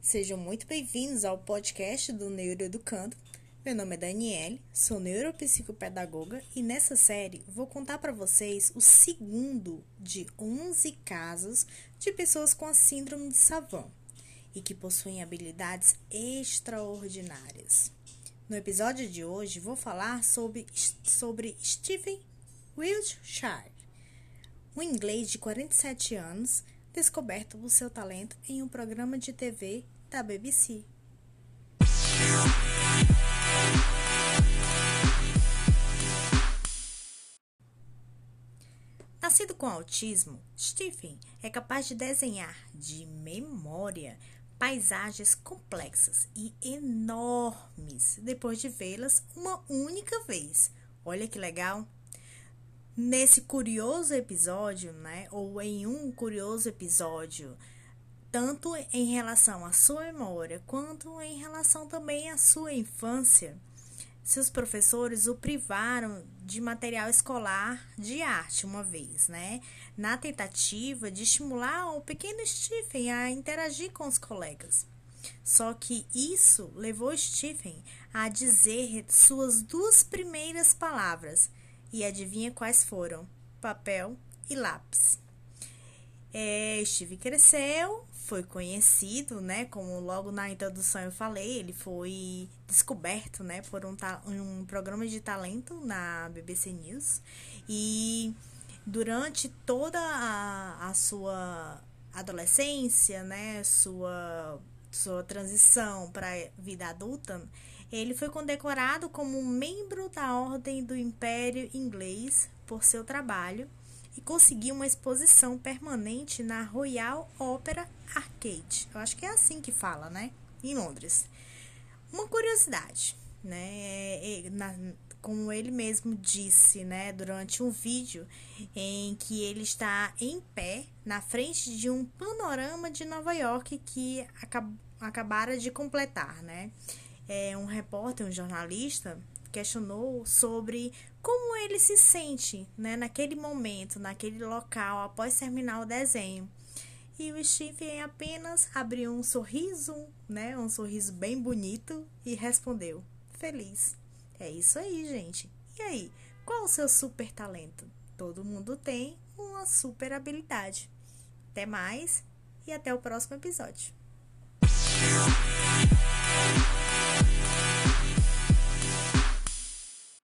Sejam muito bem-vindos ao podcast do Neuroeducando. Meu nome é Daniele, sou neuropsicopedagoga e nessa série vou contar para vocês o segundo de 11 casos de pessoas com a síndrome de Savant e que possuem habilidades extraordinárias. No episódio de hoje vou falar sobre, sobre Stephen Wiltshire, um inglês de 47 anos descoberto o seu talento em um programa de TV da BBC. Nascido com autismo, Stephen é capaz de desenhar de memória paisagens complexas e enormes depois de vê-las uma única vez. Olha que legal! Nesse curioso episódio, né, ou em um curioso episódio tanto em relação à sua memória quanto em relação também à sua infância. Seus professores o privaram de material escolar de arte uma vez, né? Na tentativa de estimular o pequeno Stephen a interagir com os colegas. Só que isso levou Stephen a dizer suas duas primeiras palavras. E adivinha quais foram? Papel e lápis. É, Steve cresceu, foi conhecido, né? Como logo na introdução eu falei, ele foi descoberto, né? Por um, um programa de talento na BBC News. E durante toda a, a sua adolescência, né? Sua, sua transição para a vida adulta, ele foi condecorado como membro da Ordem do Império Inglês por seu trabalho e conseguiu uma exposição permanente na Royal Opera Arcade. Eu acho que é assim que fala, né? Em Londres. Uma curiosidade, né? É, é, na, como ele mesmo disse, né, durante um vídeo em que ele está em pé na frente de um panorama de Nova York que acab acabara de completar, né? É um repórter, um jornalista, questionou sobre como ele se sente né, naquele momento, naquele local, após terminar o desenho. E o Stephen apenas abriu um sorriso, né, um sorriso bem bonito e respondeu: Feliz. É isso aí, gente. E aí, qual o seu super talento? Todo mundo tem uma super habilidade. Até mais e até o próximo episódio.